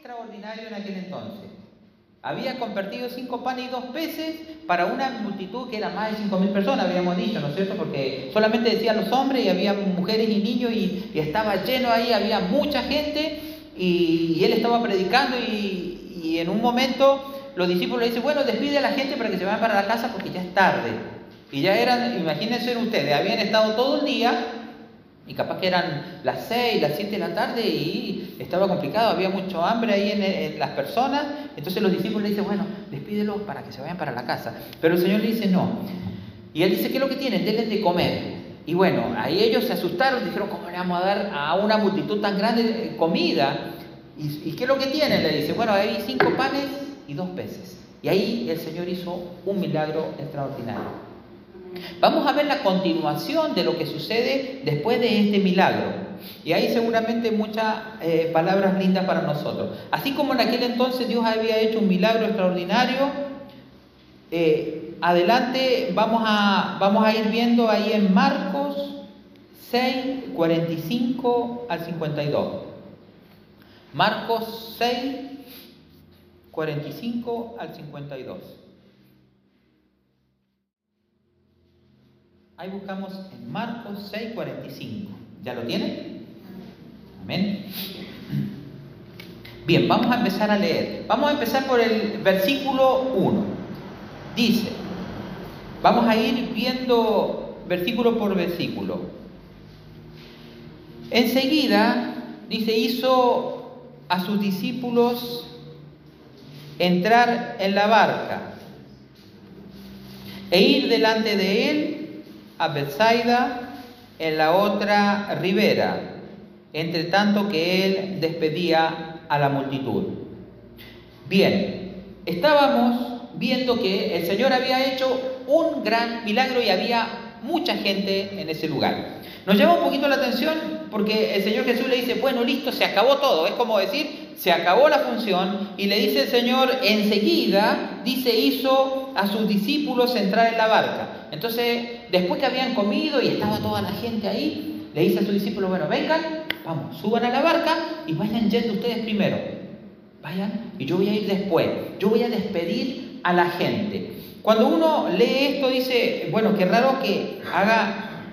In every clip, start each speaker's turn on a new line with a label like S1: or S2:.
S1: extraordinario en aquel entonces. Había convertido cinco panes y dos peces para una multitud que era más de cinco mil personas, habíamos dicho, ¿no es cierto? Porque solamente decían los hombres y había mujeres y niños y, estaba lleno ahí, había mucha gente y, él estaba predicando y, en un momento los discípulos le dicen, bueno, despide a la gente para que se vayan para la casa porque ya es tarde. Y ya eran, imagínense ustedes, habían estado todo el día y capaz que eran las 6, las 7 de la tarde y estaba complicado, había mucho hambre ahí en, las personas. Entonces los discípulos le dicen, bueno, despídelos para que se vayan para la casa. Pero el Señor le dice, no. Y él dice, ¿qué es lo que tienen? Denles de comer. Y bueno, ahí ellos se asustaron, dijeron, ¿cómo le vamos a dar a una multitud tan grande de comida? ¿Y, ¿Y qué es lo que tienen? Le dice, bueno, hay cinco panes y dos peces. Y ahí el Señor hizo un milagro extraordinario. Vamos a ver la continuación de lo que sucede después de este milagro. Y hay seguramente muchas eh, palabras lindas para nosotros. Así como en aquel entonces Dios había hecho un milagro extraordinario, eh, adelante vamos a, vamos a ir viendo ahí en Marcos 6, 45 al 52. Marcos 6, 45 al 52. Ahí buscamos en Marcos 6:45. ¿Ya lo tienen? Amén. Bien, vamos a empezar a leer. Vamos a empezar por el versículo 1. Dice, vamos a ir viendo versículo por versículo. Enseguida, dice, hizo a sus discípulos entrar en la barca e ir delante de él a Bethsaida en la otra ribera, entre tanto que él despedía a la multitud. Bien, estábamos viendo que el Señor había hecho un gran milagro y había mucha gente en ese lugar. Nos llama un poquito la atención porque el Señor Jesús le dice, bueno, listo, se acabó todo. Es como decir, se acabó la función y le dice el Señor, enseguida, dice, hizo a sus discípulos entrar en la barca. Entonces, después que habían comido y estaba toda la gente ahí, le dice a sus discípulos, bueno, vengan, vamos, suban a la barca y vayan yendo ustedes primero. Vayan y yo voy a ir después. Yo voy a despedir a la gente. Cuando uno lee esto dice, bueno, qué raro que haga,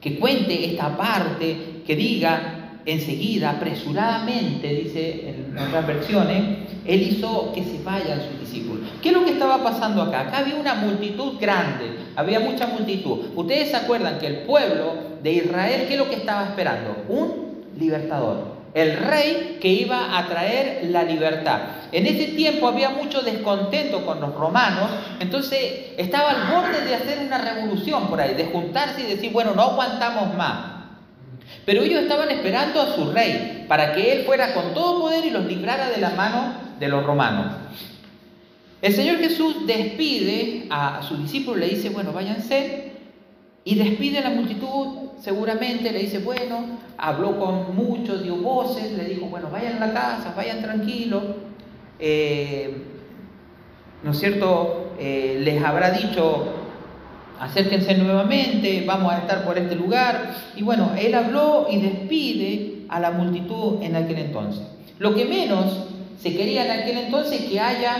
S1: que cuente esta parte, que diga enseguida, apresuradamente, dice en otras versiones, él hizo que se vayan sus discípulos. ¿Qué es lo que estaba pasando acá? Acá había una multitud grande, había mucha multitud. Ustedes se acuerdan que el pueblo de Israel, ¿qué es lo que estaba esperando? Un libertador. El rey que iba a traer la libertad. En ese tiempo había mucho descontento con los romanos, entonces estaba al borde de hacer una revolución por ahí, de juntarse y decir, bueno, no aguantamos más. Pero ellos estaban esperando a su rey para que él fuera con todo poder y los librara de la mano de los romanos. El Señor Jesús despide a sus discípulos, le dice, bueno, váyanse, y despide a la multitud, seguramente le dice, bueno, habló con muchos, dio voces, le dijo, bueno, vayan a la casa, vayan tranquilos, eh, ¿no es cierto? Eh, les habrá dicho, acérquense nuevamente, vamos a estar por este lugar. Y bueno, él habló y despide a la multitud en aquel entonces. Lo que menos se quería en aquel entonces que haya,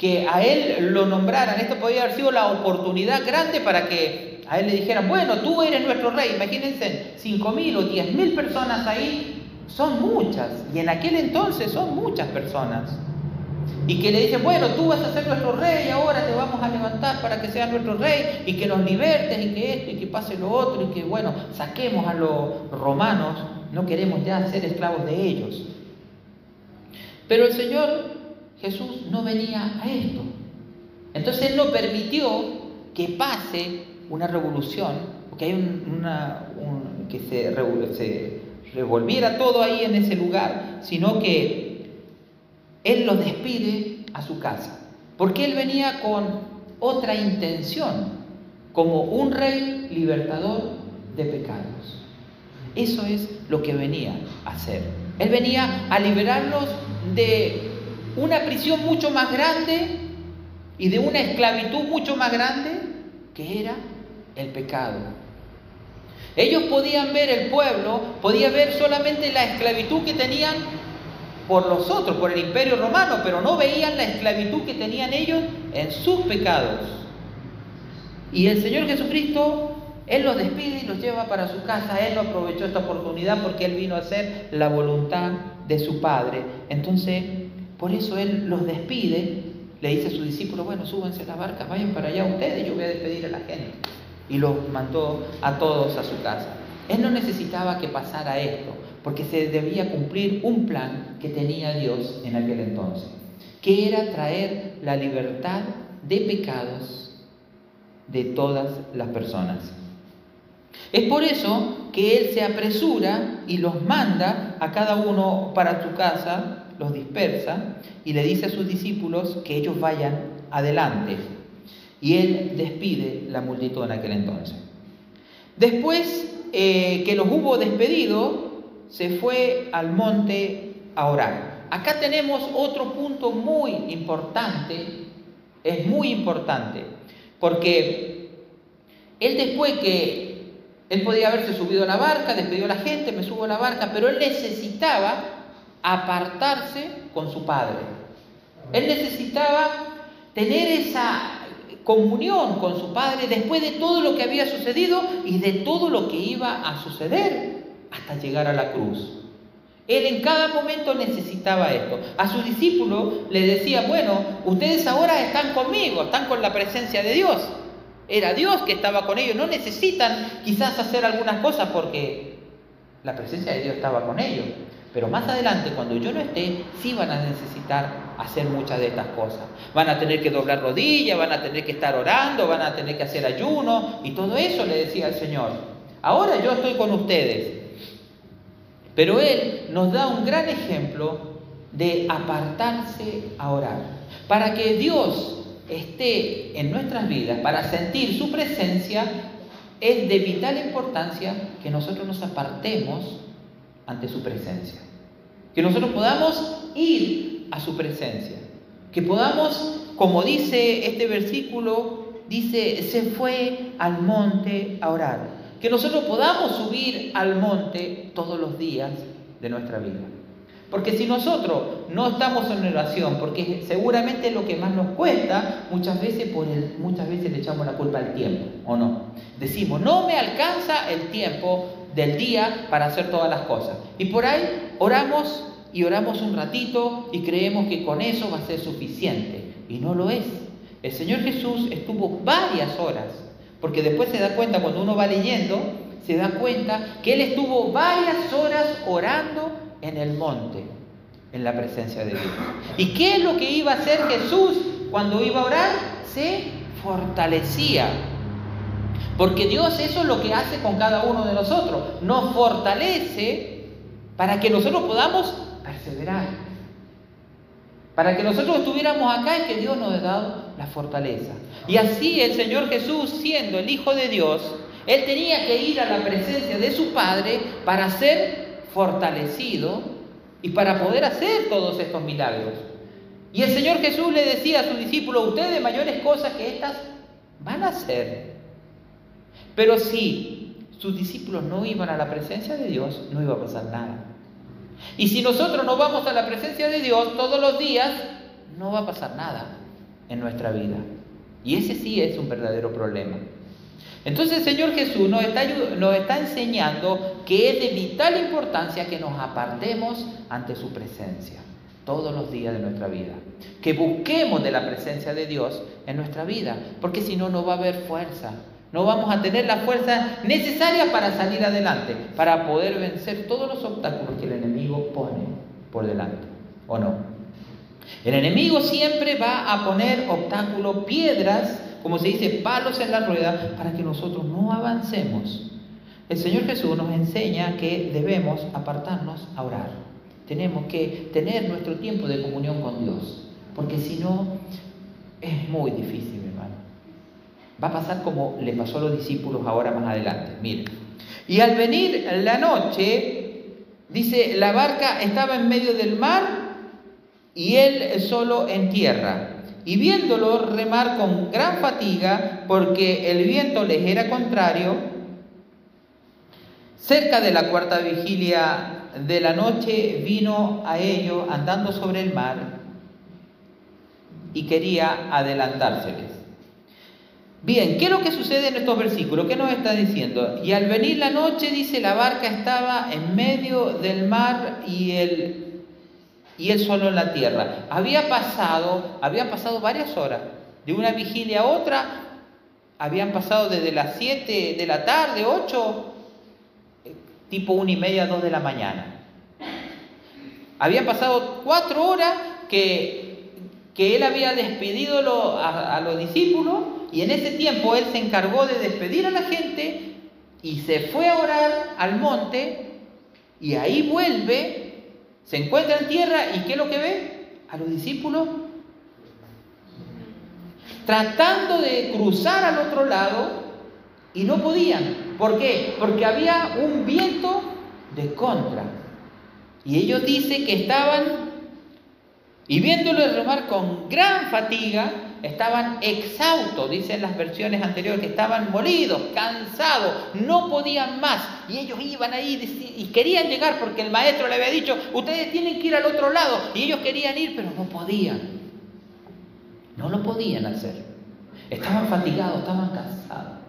S1: que a él lo nombraran. Esto podría haber sido la oportunidad grande para que a él le dijeran, bueno, tú eres nuestro rey. Imagínense, cinco mil o diez mil personas ahí son muchas. Y en aquel entonces son muchas personas. Y que le dicen, bueno, tú vas a ser nuestro rey, ahora te vamos a levantar para que seas nuestro rey y que nos libertes y que esto y que pase lo otro y que, bueno, saquemos a los romanos, no queremos ya ser esclavos de ellos. Pero el Señor Jesús no venía a esto. Entonces Él no permitió que pase una revolución, que, hay que se, se revolviera todo ahí en ese lugar, sino que Él los despide a su casa. Porque Él venía con otra intención, como un rey libertador de pecados. Eso es lo que venía a hacer. Él venía a liberarlos de una prisión mucho más grande y de una esclavitud mucho más grande que era el pecado. Ellos podían ver el pueblo, podía ver solamente la esclavitud que tenían por los otros, por el imperio romano, pero no veían la esclavitud que tenían ellos en sus pecados. Y el Señor Jesucristo, Él los despide y los lleva para su casa. Él no aprovechó esta oportunidad porque Él vino a hacer la voluntad de su Padre. Entonces, por eso Él los despide, le dice a sus discípulos, bueno, súbanse a la barca, vayan para allá ustedes, yo voy a despedir a la gente. Y los mandó a todos a su casa. Él no necesitaba que pasara esto, porque se debía cumplir un plan que tenía Dios en aquel entonces, que era traer la libertad de pecados de todas las personas. Es por eso que Él se apresura y los manda a cada uno para su casa, los dispersa y le dice a sus discípulos que ellos vayan adelante. Y Él despide la multitud en aquel entonces. Después eh, que los hubo despedido, se fue al monte a orar. Acá tenemos otro punto muy importante, es muy importante, porque él después que él podía haberse subido a la barca, despidió a la gente, me subo a la barca, pero él necesitaba apartarse con su padre. Él necesitaba tener esa comunión con su padre después de todo lo que había sucedido y de todo lo que iba a suceder hasta llegar a la cruz. Él en cada momento necesitaba esto. A sus discípulos le decía, bueno, ustedes ahora están conmigo, están con la presencia de Dios. Era Dios que estaba con ellos. No necesitan quizás hacer algunas cosas porque la presencia de Dios estaba con ellos. Pero más adelante, cuando yo no esté, sí van a necesitar hacer muchas de estas cosas. Van a tener que doblar rodillas, van a tener que estar orando, van a tener que hacer ayuno y todo eso le decía el Señor. Ahora yo estoy con ustedes, pero Él nos da un gran ejemplo de apartarse a orar. Para que Dios esté en nuestras vidas, para sentir su presencia, es de vital importancia que nosotros nos apartemos ante su presencia. Que nosotros podamos ir a su presencia. Que podamos, como dice este versículo, dice, se fue al monte a orar que nosotros podamos subir al monte todos los días de nuestra vida. Porque si nosotros no estamos en oración, porque seguramente lo que más nos cuesta, muchas veces, por el, muchas veces le echamos la culpa al tiempo, ¿o no? Decimos, no me alcanza el tiempo del día para hacer todas las cosas. Y por ahí oramos y oramos un ratito y creemos que con eso va a ser suficiente. Y no lo es. El Señor Jesús estuvo varias horas porque después se da cuenta, cuando uno va leyendo, se da cuenta que él estuvo varias horas orando en el monte, en la presencia de Dios. ¿Y qué es lo que iba a hacer Jesús cuando iba a orar? Se fortalecía. Porque Dios eso es lo que hace con cada uno de nosotros. Nos fortalece para que nosotros podamos perseverar. Para que nosotros estuviéramos acá es que Dios nos ha dado la fortaleza. Y así el Señor Jesús, siendo el Hijo de Dios, Él tenía que ir a la presencia de su Padre para ser fortalecido y para poder hacer todos estos milagros. Y el Señor Jesús le decía a sus discípulos, ustedes mayores cosas que estas van a hacer. Pero si sus discípulos no iban a la presencia de Dios, no iba a pasar nada. Y si nosotros no vamos a la presencia de Dios todos los días, no va a pasar nada en nuestra vida. Y ese sí es un verdadero problema. Entonces el Señor Jesús nos está, nos está enseñando que es de vital importancia que nos apartemos ante su presencia todos los días de nuestra vida. Que busquemos de la presencia de Dios en nuestra vida, porque si no, no va a haber fuerza, no vamos a tener la fuerza necesaria para salir adelante, para poder vencer todos los obstáculos que el enemigo pone por delante. ¿O no? El enemigo siempre va a poner obstáculos, piedras, como se dice, palos en la rueda, para que nosotros no avancemos. El Señor Jesús nos enseña que debemos apartarnos a orar. Tenemos que tener nuestro tiempo de comunión con Dios, porque si no, es muy difícil. Va a pasar como le pasó a los discípulos ahora más adelante. Miren. Y al venir la noche, dice, la barca estaba en medio del mar y él solo en tierra. Y viéndolo remar con gran fatiga, porque el viento les era contrario, cerca de la cuarta vigilia de la noche vino a ellos andando sobre el mar y quería adelantárseles. Bien, ¿qué es lo que sucede en estos versículos? ¿Qué nos está diciendo? Y al venir la noche, dice, la barca estaba en medio del mar y él, y él solo en la tierra. Había pasado, había pasado varias horas, de una vigilia a otra, habían pasado desde las 7 de la tarde, 8, tipo una y media, 2 de la mañana. Habían pasado cuatro horas que, que él había despedido a, a los discípulos y en ese tiempo él se encargó de despedir a la gente y se fue a orar al monte y ahí vuelve, se encuentra en tierra y ¿qué es lo que ve? A los discípulos tratando de cruzar al otro lado y no podían. ¿Por qué? Porque había un viento de contra. Y ellos dicen que estaban, y viéndolo remar con gran fatiga, estaban exhaustos, dicen las versiones anteriores, que estaban molidos, cansados, no podían más. Y ellos iban ahí y querían llegar porque el maestro le había dicho, ustedes tienen que ir al otro lado. Y ellos querían ir, pero no podían. No lo podían hacer. Estaban fatigados, estaban cansados.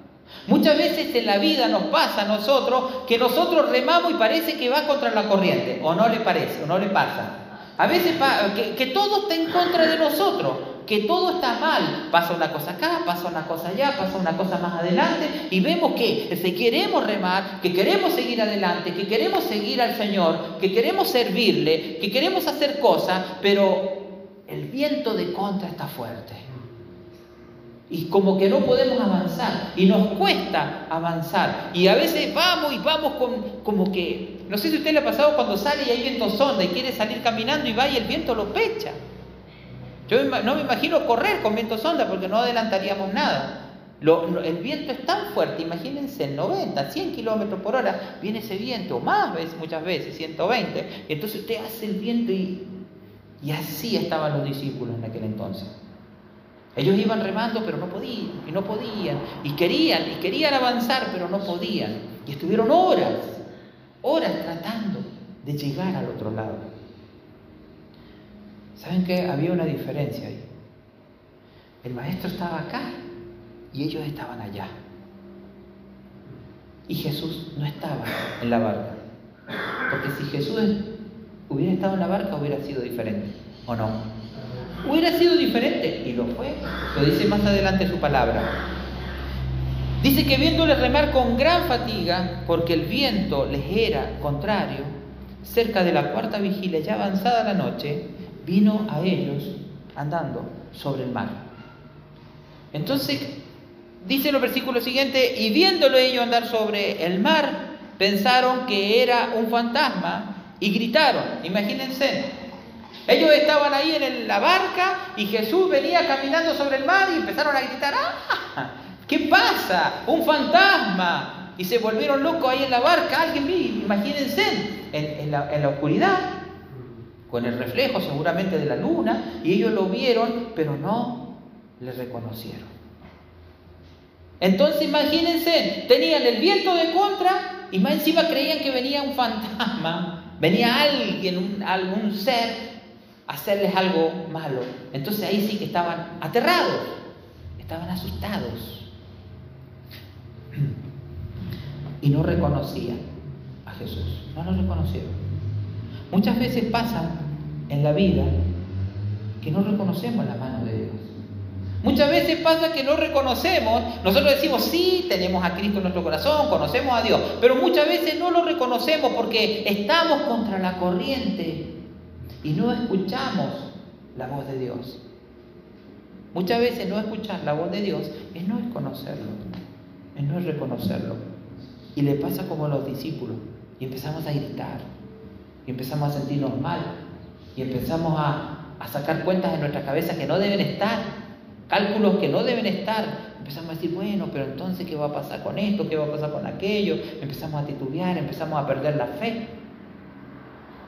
S1: Muchas veces en la vida nos pasa a nosotros que nosotros remamos y parece que va contra la corriente, o no le parece, o no le pasa. A veces que, que todo está en contra de nosotros que todo está mal. Pasa una cosa acá, pasa una cosa allá, pasa una cosa más adelante y vemos que si queremos remar, que queremos seguir adelante, que queremos seguir al Señor, que queremos servirle, que queremos hacer cosas, pero el viento de contra está fuerte. Y como que no podemos avanzar. Y nos cuesta avanzar. Y a veces vamos y vamos con como que... No sé si usted le ha pasado cuando sale y hay viento sonda y quiere salir caminando y va y el viento lo pecha. Yo no me imagino correr con viento sonda porque no adelantaríamos nada. el viento es tan fuerte, imagínense, 90, 100 kilómetros por hora viene ese viento, más veces, muchas veces, 120. Y entonces usted hace el viento y, y así estaban los discípulos en aquel entonces. Ellos iban remando, pero no podían, y no podían, y querían, y querían avanzar, pero no podían. Y estuvieron horas, horas tratando de llegar al otro lado. ¿Saben qué? Había una diferencia ahí. El maestro estaba acá y ellos estaban allá. Y Jesús no estaba en la barca. Porque si Jesús hubiera estado en la barca hubiera sido diferente. ¿O no? Hubiera sido diferente y lo fue. Lo dice más adelante su palabra. Dice que viéndole remar con gran fatiga, porque el viento les era contrario, cerca de la cuarta vigilia, ya avanzada la noche, vino a ellos andando sobre el mar. Entonces, dice los versículos siguientes, y viéndolo ellos andar sobre el mar, pensaron que era un fantasma y gritaron, imagínense, ellos estaban ahí en la barca y Jesús venía caminando sobre el mar y empezaron a gritar, ¡ah! ¿Qué pasa? Un fantasma. Y se volvieron locos ahí en la barca, alguien vi, imagínense, en la oscuridad con el reflejo seguramente de la luna, y ellos lo vieron, pero no le reconocieron. Entonces imagínense, tenían el viento de contra y más encima creían que venía un fantasma, venía alguien, algún ser a hacerles algo malo. Entonces ahí sí que estaban aterrados, estaban asustados y no reconocían a Jesús, no lo reconocieron. Muchas veces pasa en la vida que no reconocemos la mano de Dios. Muchas veces pasa que no reconocemos, nosotros decimos, sí, tenemos a Cristo en nuestro corazón, conocemos a Dios, pero muchas veces no lo reconocemos porque estamos contra la corriente y no escuchamos la voz de Dios. Muchas veces no escuchar la voz de Dios es no conocerlo, es no reconocerlo. Y le pasa como a los discípulos y empezamos a gritar, y empezamos a sentirnos mal y empezamos a, sacar cuentas en nuestra cabeza que no deben estar, cálculos que no deben estar. Empezamos a decir, bueno, pero entonces, ¿qué va a pasar con esto? ¿Qué va a pasar con aquello? Empezamos a titubear, empezamos a perder la fe.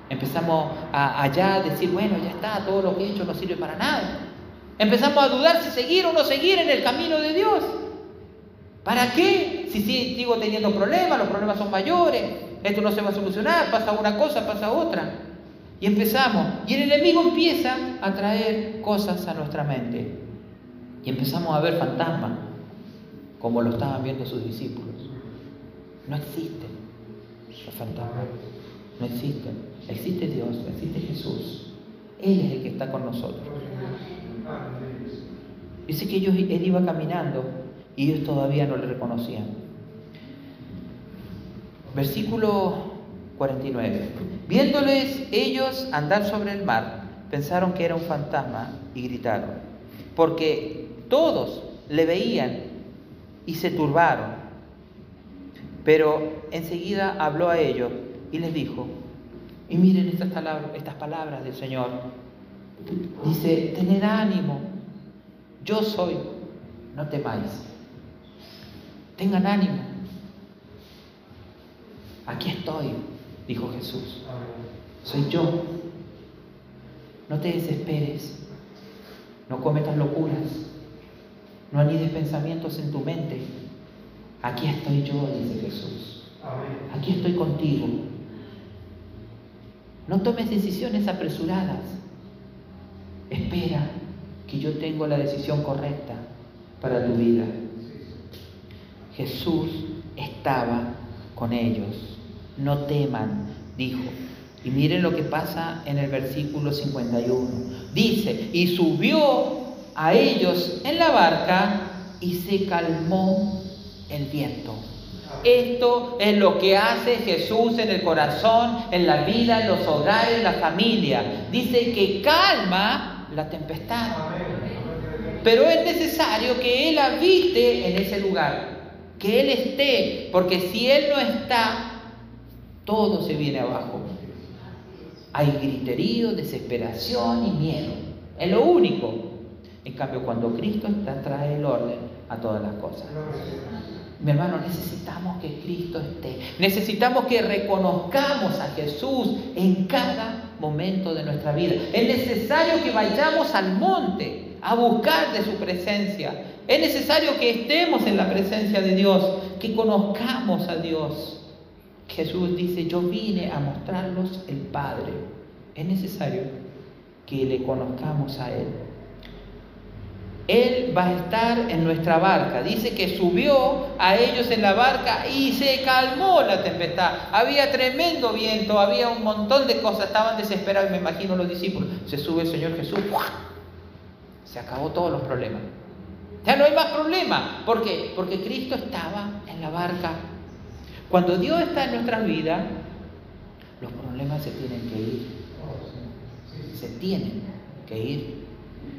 S1: Empezamos a a decir, bueno, ya está, todo lo que he hecho no sirve para nada. Empezamos a dudar si seguir o no seguir en el camino de Dios. ¿Para qué? Si sigo teniendo problemas, los problemas son mayores. Esto no se va a solucionar, pasa una cosa, pasa otra. Y empezamos, y el enemigo empieza a traer cosas a nuestra mente. Y empezamos a ver fantasmas, como lo estaban viendo sus discípulos. No existen los fantasmas, no existen. Existe Dios, existe Jesús. Él es el que está con nosotros. Dice que ellos, él iba caminando y ellos todavía no le reconocían. Versículo 49. Viéndoles ellos andar sobre el mar, pensaron que era un fantasma y gritaron, porque todos le veían y se turbaron. Pero enseguida habló a ellos y les dijo, y miren estas palabras, estas palabras del Señor. Dice, tened ánimo, yo soy, no temáis. Tengan ánimo. Aquí estoy, dijo Jesús. Soy yo. No te desesperes. No cometas locuras. No anides pensamientos en tu mente. Aquí estoy yo, dice Jesús. Aquí estoy contigo. No tomes decisiones apresuradas. Espera que yo tengo la decisión correcta para tu vida. Jesús estaba con ellos. No teman, dijo. Y miren lo que pasa en el versículo 51. Dice, y subió a ellos en la barca y se calmó el viento. Esto es lo que hace Jesús en el corazón, en la vida, en los hogares, en la familia. Dice que calma la tempestad. Pero es necesario que Él habite en ese lugar, que Él esté, porque si Él no está, todo se viene abajo. Hay griterío, desesperación y miedo. Es lo único. En cambio, cuando Cristo está, trae el orden a todas las cosas. Mi hermano, necesitamos que Cristo esté. Necesitamos que reconozcamos a Jesús en cada momento de nuestra vida. Es necesario que vayamos al monte a buscar de su presencia. Es necesario que estemos en la presencia de Dios, que conozcamos a Dios. Jesús dice, yo vine a mostrarlos el Padre. Es necesario que le conozcamos a Él. Él va a estar en nuestra barca. Dice que subió a ellos en la barca y se calmó la tempestad. Había tremendo viento, había un montón de cosas, estaban desesperados, me imagino los discípulos. Se sube el Señor Jesús, se acabó todos los problemas. Ya no hay más problema. ¿Por qué? Porque Cristo estaba en la barca. Cuando Dios está en nuestras vidas, los problemas se tienen que ir. Se tienen que ir.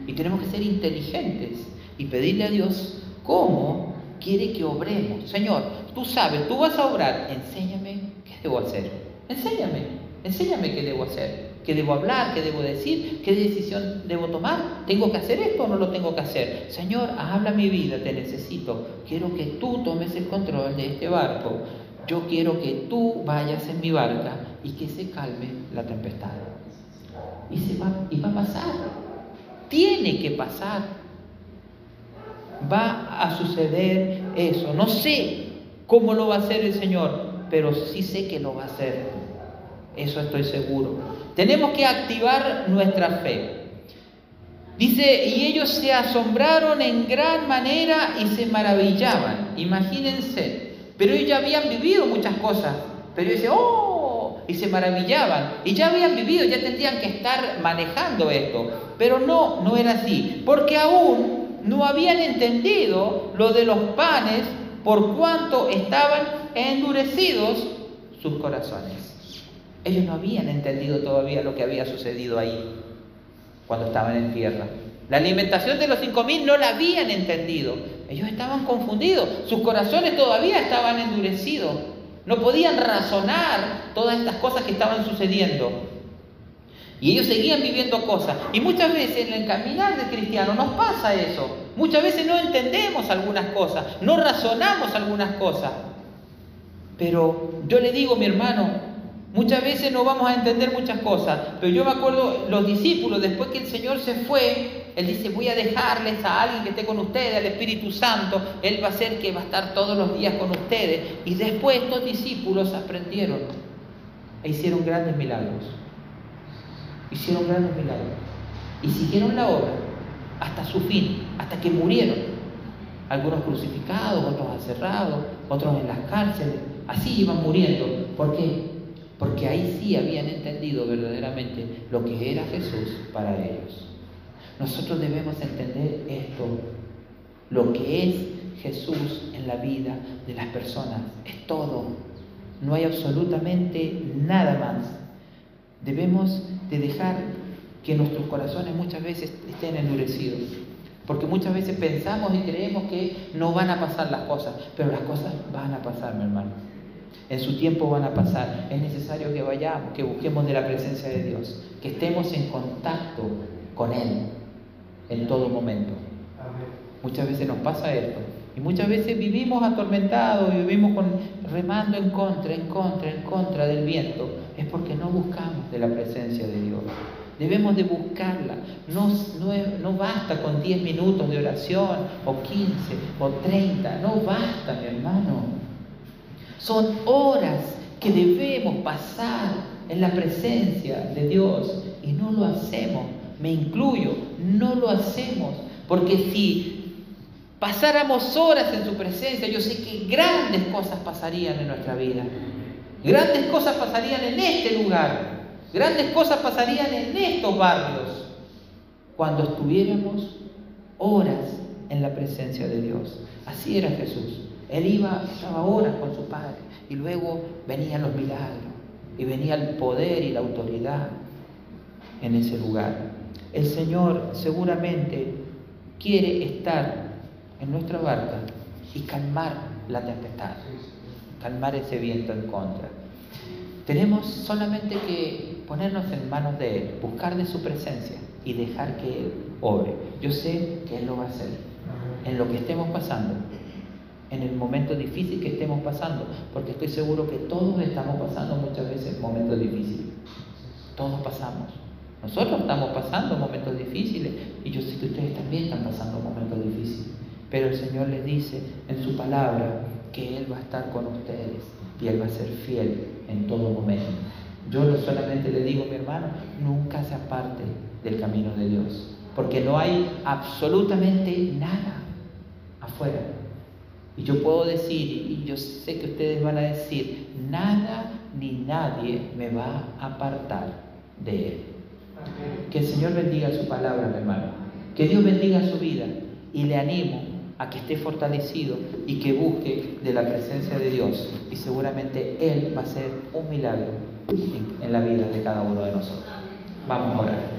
S1: Y tenemos que ser inteligentes y pedirle a Dios cómo quiere que obremos. Señor, tú sabes, tú vas a obrar, enséñame qué debo hacer. Enséñame, enséñame qué debo hacer, qué debo hablar, qué debo decir, qué decisión debo tomar. ¿Tengo que hacer esto o no lo tengo que hacer? Señor, habla mi vida, te necesito. Quiero que tú tomes el control de este barco. Yo quiero que tú vayas en mi barca y que se calme la tempestad. Y, se va, y va a pasar tiene que pasar. Va a suceder eso. No sé cómo lo va a hacer el Señor, pero sí sé que lo va a hacer. Eso estoy seguro. Tenemos que activar nuestra fe. Dice, y ellos se asombraron en gran manera y se maravillaban. Imagínense. Pero ellos ya habían vivido muchas cosas. Pero decían, oh, y se maravillaban. Y ya habían vivido, ya tendrían que estar manejando esto. Pero no, no era así, porque aún no habían entendido lo de los panes por cuanto estaban endurecidos sus corazones. Ellos no habían entendido todavía lo que había sucedido ahí cuando estaban en tierra. La alimentación de los cinco mil no la habían entendido. Ellos estaban confundidos. Sus corazones todavía estaban endurecidos. No podían razonar todas estas cosas que estaban sucediendo. Y ellos seguían viviendo cosas. Y muchas veces en el caminar del cristiano nos pasa eso. Muchas veces no entendemos algunas cosas, no razonamos algunas cosas. Pero yo le digo, mi hermano, muchas veces no vamos a entender muchas cosas. Pero yo me acuerdo, los discípulos, después que el Señor se fue, Él dice, voy a dejarles a alguien que esté con ustedes, al Espíritu Santo. Él va a ser que va a estar todos los días con ustedes. Y después estos discípulos aprendieron e hicieron grandes milagros. Hicieron grandes milagros. Y siguieron la obra hasta su fin, hasta que murieron. Algunos crucificados, otros aserrados, otros en las cárceles. Así iban muriendo. ¿Por qué? Porque ahí sí habían entendido verdaderamente lo que era Jesús para ellos. Nosotros debemos entender esto, lo que es Jesús en la vida de las personas. Es todo. No hay absolutamente nada más. Debemos de dejar que nuestros corazones muchas veces estén endurecidos. Porque muchas veces pensamos y creemos que no van a pasar las cosas, pero las cosas van a pasar, mi hermano. En su tiempo van a pasar. Es necesario que vayamos, que busquemos de la presencia de Dios, que estemos en contacto con Él en todo momento. Muchas veces nos pasa esto. Y muchas veces vivimos atormentados y vivimos con, remando en contra, en contra, en contra del viento. Es porque no buscamos de la presencia de Dios. Debemos de buscarla. No, no, basta con 10 minutos de oración o 15 o 30. No basta, mi hermano. Son horas que debemos pasar en la presencia de Dios y no lo hacemos. Me incluyo, no lo hacemos. Porque si pasáramos horas en su presencia, yo sé que grandes cosas pasarían en nuestra vida. Grandes cosas pasarían en este lugar. Grandes cosas pasarían en estos barrios cuando estuviéramos horas en la presencia de Dios. Así era Jesús. Él iba, estaba horas con su Padre y luego venían los milagros y venía el poder y la autoridad en ese lugar. El Señor seguramente quiere estar en nuestra barca y calmar la tempestad, calmar ese viento en contra. Tenemos solamente que ponernos en manos de Él, buscar de su presencia y dejar que Él obre. Yo sé que Él lo va a hacer. En lo que estemos pasando, en el momento difícil que estemos pasando, porque estoy seguro que todos estamos pasando muchas veces momentos difíciles. Todos pasamos. Nosotros estamos pasando momentos difíciles y yo sé que ustedes también están pasando momentos difíciles. Pero el Señor les dice en su palabra que Él va a estar con ustedes y Él va a ser fiel en todo momento. Yo solamente le digo, mi hermano, nunca se aparte del camino de Dios, porque no hay absolutamente nada afuera. Y yo puedo decir, y yo sé que ustedes van a decir, nada ni nadie me va a apartar de Él. Que el Señor bendiga su palabra, mi hermano. Que Dios bendiga su vida. Y le animo a que esté fortalecido y que busque de la presencia de Dios. Y seguramente Él va a hacer un milagro en la vida de cada uno de nosotros. Vamos a orar.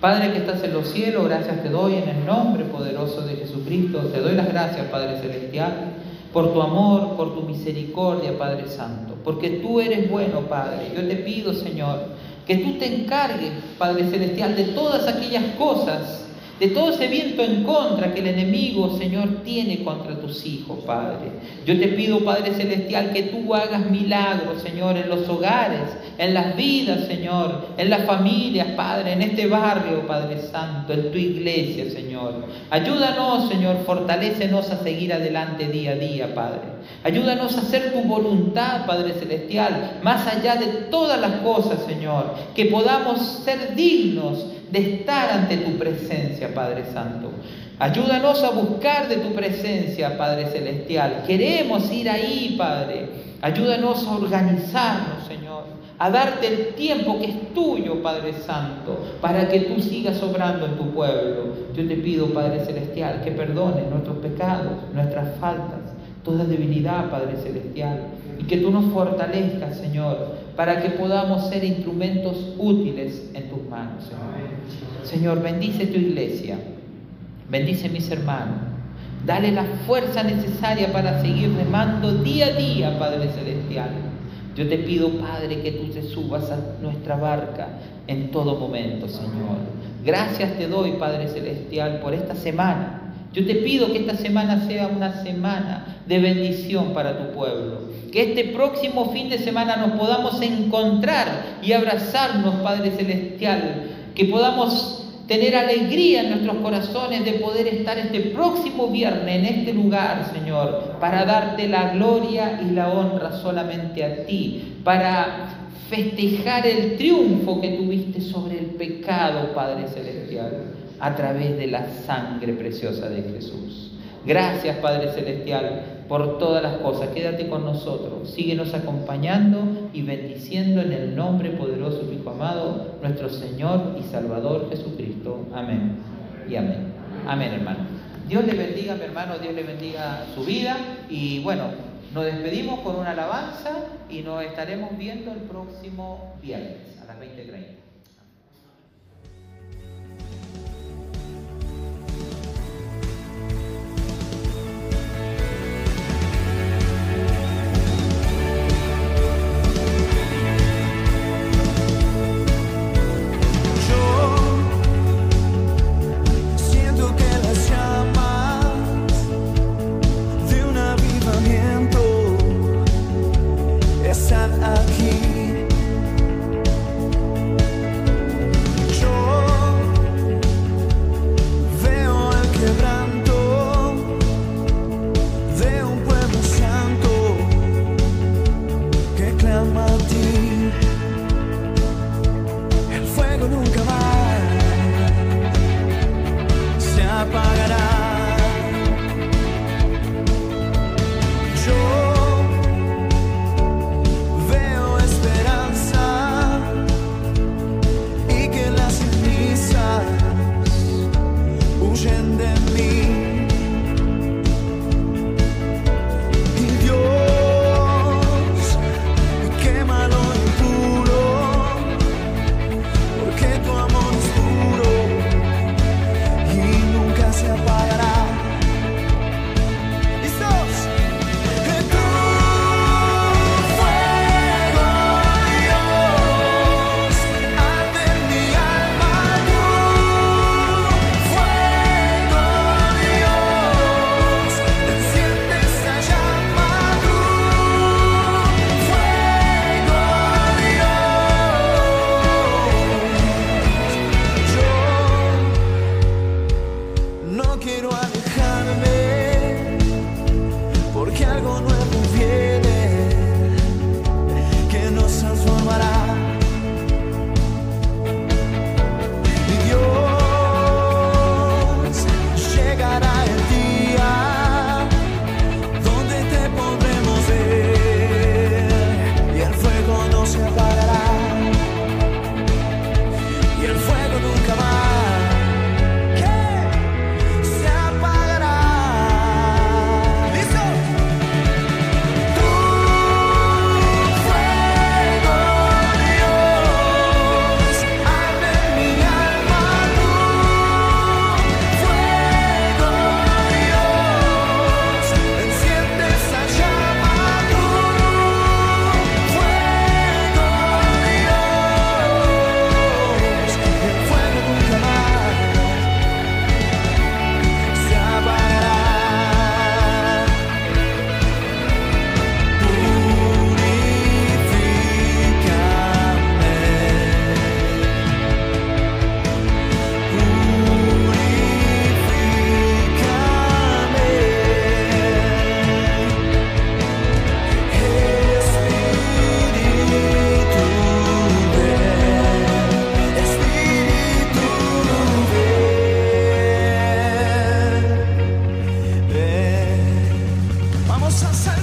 S1: Padre que estás en los cielos, gracias te doy en el nombre poderoso de Jesucristo. Te doy las gracias, Padre Celestial, por tu amor, por tu misericordia, Padre Santo. Porque tú eres bueno, Padre. Yo te pido, Señor, que tú te encargues, Padre Celestial, de todas aquellas cosas de todo ese viento en contra que el enemigo, Señor, tiene contra tus hijos, Padre. Yo te pido, Padre Celestial, que tú hagas milagros, Señor, en los hogares, en las vidas, Señor, en las familias, Padre, en este barrio, Padre Santo, en tu iglesia, Señor. Ayúdanos, Señor, fortalécenos a seguir adelante día a día, Padre. Ayúdanos a hacer tu voluntad, Padre Celestial, más allá de todas las cosas, Señor, que podamos ser dignos de estar ante tu presencia, Padre Santo. Ayúdanos a buscar de tu presencia, Padre Celestial. Queremos ir ahí, Padre. Ayúdanos a organizarnos, Señor. A darte el tiempo que es tuyo, Padre Santo, para que tú sigas obrando en tu pueblo. Yo te pido, Padre Celestial, que perdones nuestros pecados, nuestras faltas, toda debilidad, Padre Celestial. Y que tú nos fortalezcas, Señor, para que podamos ser instrumentos útiles en tus manos, Señor. Señor, bendice tu iglesia, bendice mis hermanos, dale la fuerza necesaria para seguir remando día a día, Padre Celestial. Yo te pido, Padre, que tú te subas a nuestra barca en todo momento, Señor. Gracias te doy, Padre Celestial, por esta semana. Yo te pido que esta semana sea una semana de bendición para tu pueblo. Que este próximo fin de semana nos podamos encontrar y abrazarnos, Padre Celestial. Que podamos tener alegría en nuestros corazones de poder estar este próximo viernes en este lugar, Señor, para darte la gloria y la honra solamente a ti, para festejar el triunfo que tuviste sobre el pecado, Padre Celestial, a través de la sangre preciosa de Jesús. Gracias, Padre Celestial, por todas las cosas. Quédate con nosotros. Síguenos acompañando y bendiciendo en el nombre poderoso Hijo amado, nuestro Señor y Salvador Jesucristo. Amén. Y amén. Amén, hermano. Dios le bendiga, mi hermano. Dios le bendiga su vida. Y bueno, nos despedimos con una alabanza y nos estaremos viendo el próximo viernes a las 20.30.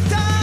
S1: time.